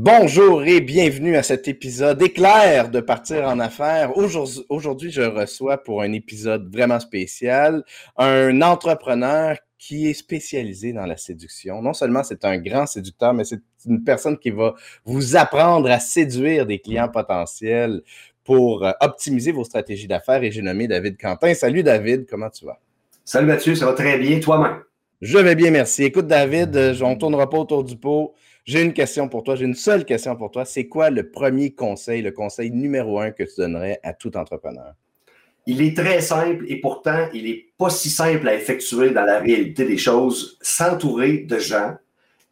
Bonjour et bienvenue à cet épisode éclair de Partir en affaires. Aujourd'hui, je reçois pour un épisode vraiment spécial un entrepreneur qui est spécialisé dans la séduction. Non seulement c'est un grand séducteur, mais c'est une personne qui va vous apprendre à séduire des clients potentiels pour euh, optimiser vos stratégies d'affaires. Et j'ai nommé David Quentin. Salut David, comment tu vas? Salut Mathieu, ça va très bien. Toi-même? Je vais bien, merci. Écoute David, euh, on ne tournera pas autour du pot. J'ai une question pour toi, j'ai une seule question pour toi. C'est quoi le premier conseil, le conseil numéro un que tu donnerais à tout entrepreneur? Il est très simple et pourtant, il n'est pas si simple à effectuer dans la réalité des choses. S'entourer de gens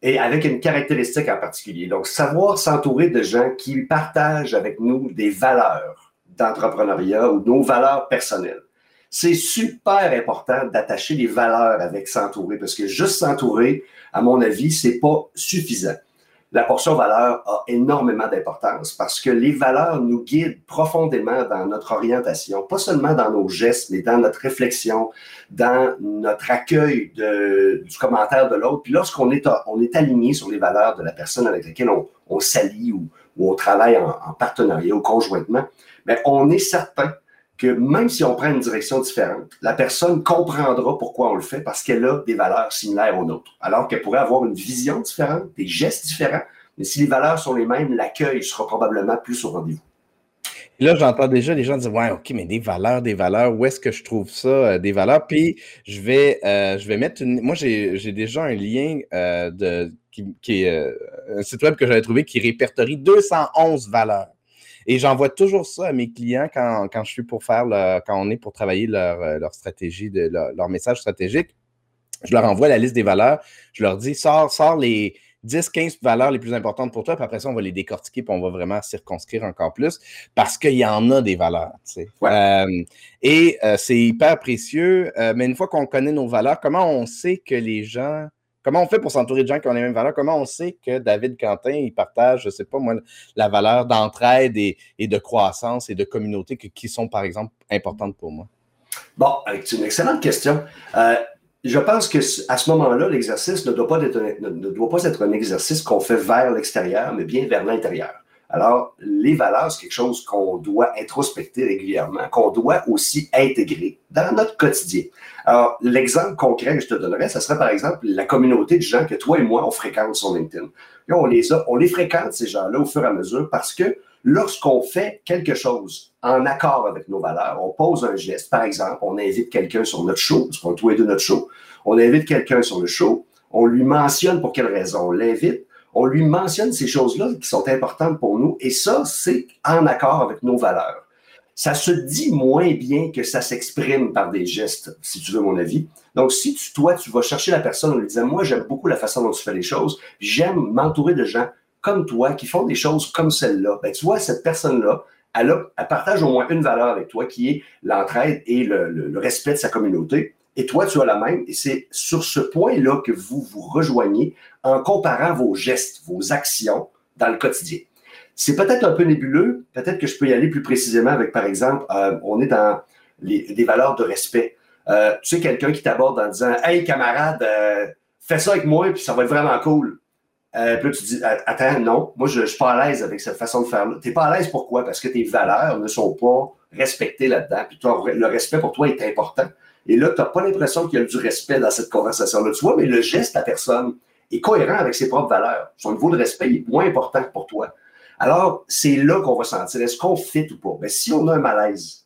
et avec une caractéristique en particulier. Donc, savoir s'entourer de gens qui partagent avec nous des valeurs d'entrepreneuriat ou nos valeurs personnelles. C'est super important d'attacher des valeurs avec s'entourer parce que juste s'entourer, à mon avis, c'est pas suffisant la portion valeur a énormément d'importance parce que les valeurs nous guident profondément dans notre orientation, pas seulement dans nos gestes, mais dans notre réflexion, dans notre accueil du commentaire de l'autre. Puis lorsqu'on est, on est aligné sur les valeurs de la personne avec laquelle on, on s'allie ou, ou, on travaille en, en, partenariat ou conjointement, mais on est certain que même si on prend une direction différente, la personne comprendra pourquoi on le fait parce qu'elle a des valeurs similaires aux nôtres. Alors qu'elle pourrait avoir une vision différente, des gestes différents, mais si les valeurs sont les mêmes, l'accueil sera probablement plus au rendez-vous. Là, j'entends déjà les gens dire Ouais, OK, mais des valeurs, des valeurs, où est-ce que je trouve ça, euh, des valeurs? Puis je vais, euh, je vais mettre une. Moi, j'ai déjà un lien euh, de, qui, qui est un site web que j'avais trouvé qui répertorie 211 valeurs. Et j'envoie toujours ça à mes clients quand, quand, je suis pour faire, quand on est pour travailler leur, euh, leur stratégie, de, leur, message stratégique. Je leur envoie la liste des valeurs. Je leur dis, sors, sors les 10, 15 valeurs les plus importantes pour toi, puis après ça, on va les décortiquer, puis on va vraiment circonscrire encore plus, parce qu'il y en a des valeurs. Tu sais. Euh, et euh, c'est hyper précieux, mais une fois qu'on connaît nos valeurs, comment on sait que les gens Comment on fait pour s'entourer de gens qui ont les mêmes valeurs? Comment on sait que David Quentin, il partage, je ne sais pas moi, la valeur d'entraide et, de croissance et de communauté qui sont, par exemple, importantes pour moi? Bon, c'est une excellente question. Euh, je pense que à ce moment-là, l'exercice ne, doit pas être, ne doit pas être un exercice qu'on fait vers l'extérieur, mais bien vers l'intérieur. Alors, les valeurs, c'est quelque chose qu'on doit introspecter régulièrement, qu'on doit aussi intégrer dans notre quotidien. Alors, l'exemple concret que je te donnerais, ce serait par exemple la communauté de gens que toi et moi, on fréquente sur LinkedIn. Et on les a, on les fréquente, ces gens-là, au fur et à mesure, parce que lorsqu'on fait quelque chose en accord avec nos valeurs, on pose un geste. Par exemple, on invite quelqu'un sur notre show, parce qu'on est tous notre show. On invite quelqu'un sur le show, on lui mentionne pour quelle raison on l'invite, on lui mentionne ces choses-là qui sont importantes pour nous, et ça, c'est en accord avec nos valeurs. Ça se dit moins bien que ça s'exprime par des gestes, si tu veux mon avis. Donc, si toi, tu vas chercher la personne en lui disant, moi, j'aime beaucoup la façon dont tu fais les choses, j'aime m'entourer de gens comme toi qui font des choses comme celle-là, ben, tu vois, cette personne-là, elle, partage au moins une valeur avec toi qui est l'entraide et le respect de sa communauté. Et toi, tu as la même. Et c'est sur ce point-là que vous vous rejoignez en comparant vos gestes, vos actions dans le quotidien. C'est peut-être un peu nébuleux. Peut-être que je peux y aller plus précisément avec, par exemple, euh, on est dans les, valeurs de respect. Euh, tu sais, quelqu'un qui t'aborde en disant Hey, camarade, euh, fais ça avec moi, puis ça va être vraiment cool. Euh, puis tu dis Attends, non, moi, je ne suis pas à l'aise avec cette façon de faire-là. Tu n'es pas à l'aise pourquoi? Parce que tes valeurs ne sont pas respectées là-dedans. Puis toi, le respect pour toi est important. Et là, tu n'as pas l'impression qu'il y a du respect dans cette conversation-là. Tu vois, mais le geste de la personne est cohérent avec ses propres valeurs. Son niveau de respect est moins important que pour toi. Alors, c'est là qu'on va sentir, est-ce qu'on fit ou pas? Mais ben, si on a un malaise,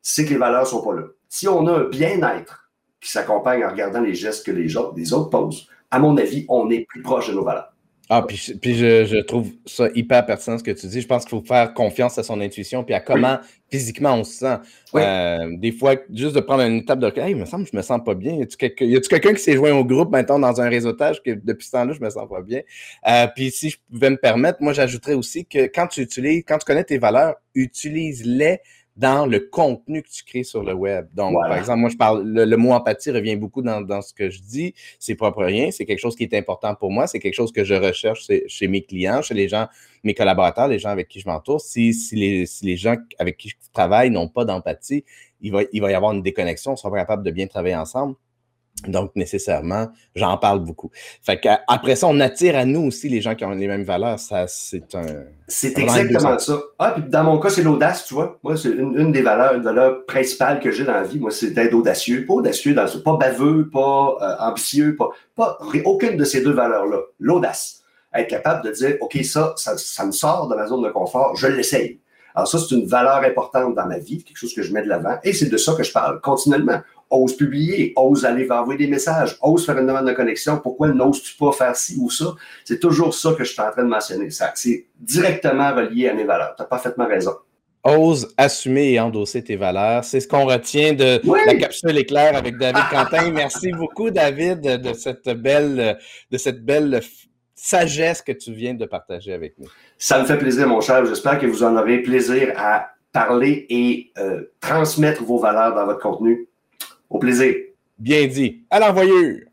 c'est que les valeurs ne sont pas là. Si on a un bien-être qui s'accompagne en regardant les gestes que les autres, les autres posent, à mon avis, on est plus proche de nos valeurs. Ah, puis, je, trouve ça hyper pertinent ce que tu dis. Je pense qu'il faut faire confiance à son intuition puis à comment physiquement on se sent. Euh, des fois, juste de prendre une étape de Hey, il me semble que je me sens pas bien. Y a-tu quelqu'un qui s'est joint au groupe maintenant dans un réseautage que depuis ce temps-là, je me sens pas bien? Euh, puis si je pouvais me permettre, moi j'ajouterais aussi que quand tu utilises, quand tu connais tes valeurs, utilise-les dans le contenu que tu crées sur le web. Donc, par exemple, moi, je parle, le, mot empathie revient beaucoup dans, dans ce que je dis. C'est propre rien. C'est quelque chose qui est important pour moi. C'est quelque chose que je recherche chez, mes clients, chez les gens, mes collaborateurs, les gens avec qui je m'entoure. Si, si, les, si les gens avec qui je travaille n'ont pas d'empathie, il va, il va y avoir une déconnexion. On sera pas capable de bien travailler ensemble. Donc, nécessairement, j'en parle beaucoup. Fait qu'après ça, on attire à nous aussi les gens qui ont les mêmes valeurs. Ça, c'est un. C'est exactement ça. Ah, puis dans mon cas, c'est l'audace, tu vois. Moi, c'est une, des valeurs, valeurs principales que j'ai dans la vie. Moi, c'est d'être audacieux. Pas audacieux, dans pas baveux, pas euh, ambitieux, pas, pas. Aucune de ces deux valeurs-là. L'audace. Être capable de dire, OK, ça, ça, ça me sort de ma zone de confort, je l'essaye. Alors ça, c'est une valeur importante dans ma vie, quelque chose que je mets de l'avant, et c'est de ça que je parle continuellement ose publier, ose aller envoyer des messages, ose faire une demande de connexion. Pourquoi n'oses-tu pas faire ci ou ça? C'est toujours ça que je suis en train de mentionner. Ça, c'est directement relié à mes valeurs. Tu as parfaitement raison. Ose assumer et endosser tes valeurs. C'est ce qu'on retient de la capsule éclair avec David Quentin. Merci beaucoup, David, de cette belle, de cette belle sagesse que tu viens de partager avec nous. Ça me fait plaisir, mon cher. J'espère que vous en aurez plaisir à parler et euh, transmettre vos valeurs dans votre contenu. Au plaisir. Bien dit. À l'envoyeur.